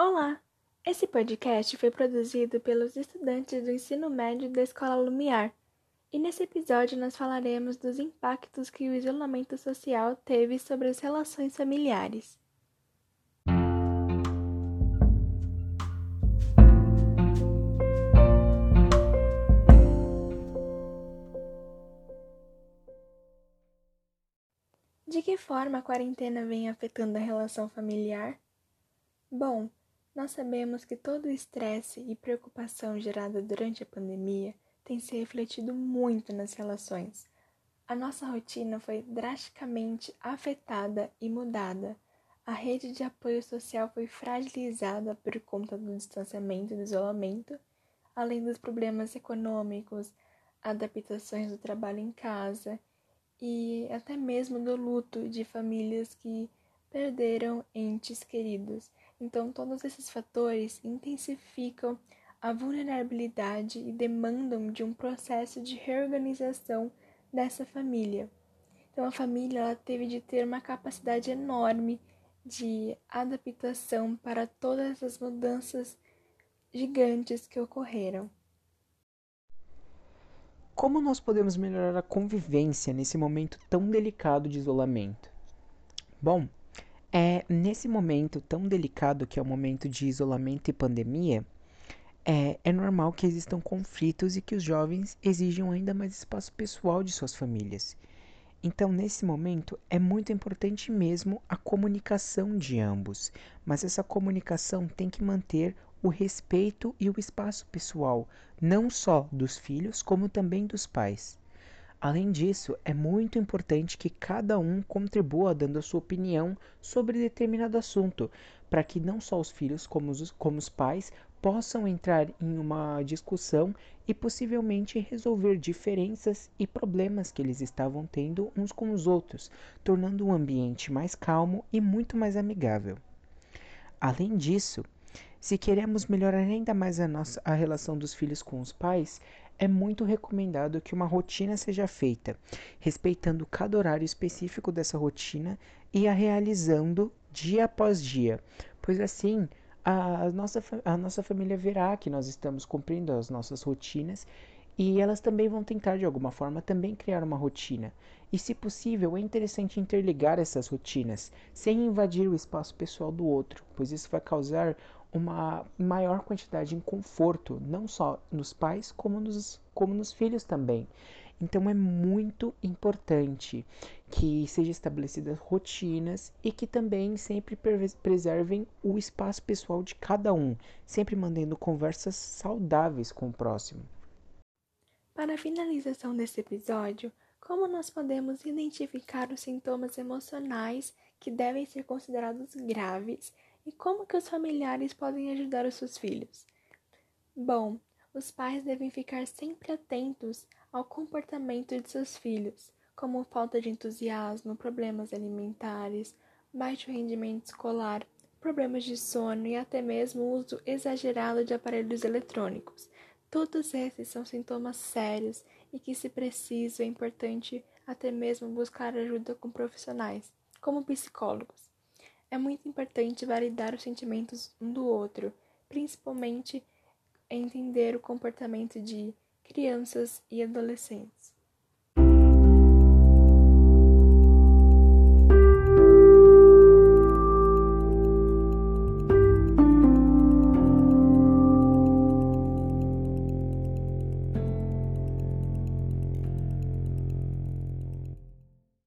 Olá! Esse podcast foi produzido pelos estudantes do ensino médio da Escola Lumiar, e nesse episódio nós falaremos dos impactos que o isolamento social teve sobre as relações familiares. De que forma a quarentena vem afetando a relação familiar? Bom, nós sabemos que todo o estresse e preocupação gerada durante a pandemia tem se refletido muito nas relações. A nossa rotina foi drasticamente afetada e mudada. A rede de apoio social foi fragilizada por conta do distanciamento e do isolamento, além dos problemas econômicos, adaptações do trabalho em casa e até mesmo do luto de famílias que perderam entes queridos. Então, todos esses fatores intensificam a vulnerabilidade e demandam de um processo de reorganização dessa família. Então, a família ela teve de ter uma capacidade enorme de adaptação para todas as mudanças gigantes que ocorreram. Como nós podemos melhorar a convivência nesse momento tão delicado de isolamento? Bom, é nesse momento tão delicado que é o momento de isolamento e pandemia, é, é normal que existam conflitos e que os jovens exijam ainda mais espaço pessoal de suas famílias. Então, nesse momento, é muito importante mesmo a comunicação de ambos, mas essa comunicação tem que manter o respeito e o espaço pessoal, não só dos filhos, como também dos pais. Além disso, é muito importante que cada um contribua dando a sua opinião sobre determinado assunto, para que não só os filhos, como os, como os pais, possam entrar em uma discussão e possivelmente resolver diferenças e problemas que eles estavam tendo uns com os outros, tornando o ambiente mais calmo e muito mais amigável. Além disso, se queremos melhorar ainda mais a, nossa, a relação dos filhos com os pais, é muito recomendado que uma rotina seja feita, respeitando cada horário específico dessa rotina e a realizando dia após dia, pois assim a nossa, a nossa família verá que nós estamos cumprindo as nossas rotinas e elas também vão tentar de alguma forma também criar uma rotina. E se possível, é interessante interligar essas rotinas, sem invadir o espaço pessoal do outro, pois isso vai causar uma maior quantidade de conforto, não só nos pais, como nos, como nos filhos também. Então é muito importante que sejam estabelecidas rotinas e que também sempre preservem o espaço pessoal de cada um, sempre mantendo conversas saudáveis com o próximo. Para a finalização desse episódio, como nós podemos identificar os sintomas emocionais que devem ser considerados graves e como que os familiares podem ajudar os seus filhos? Bom, os pais devem ficar sempre atentos ao comportamento de seus filhos, como falta de entusiasmo, problemas alimentares, baixo rendimento escolar, problemas de sono e até mesmo uso exagerado de aparelhos eletrônicos. Todos esses são sintomas sérios e que, se preciso, é importante até mesmo buscar ajuda com profissionais, como psicólogos. É muito importante validar os sentimentos um do outro, principalmente entender o comportamento de crianças e adolescentes.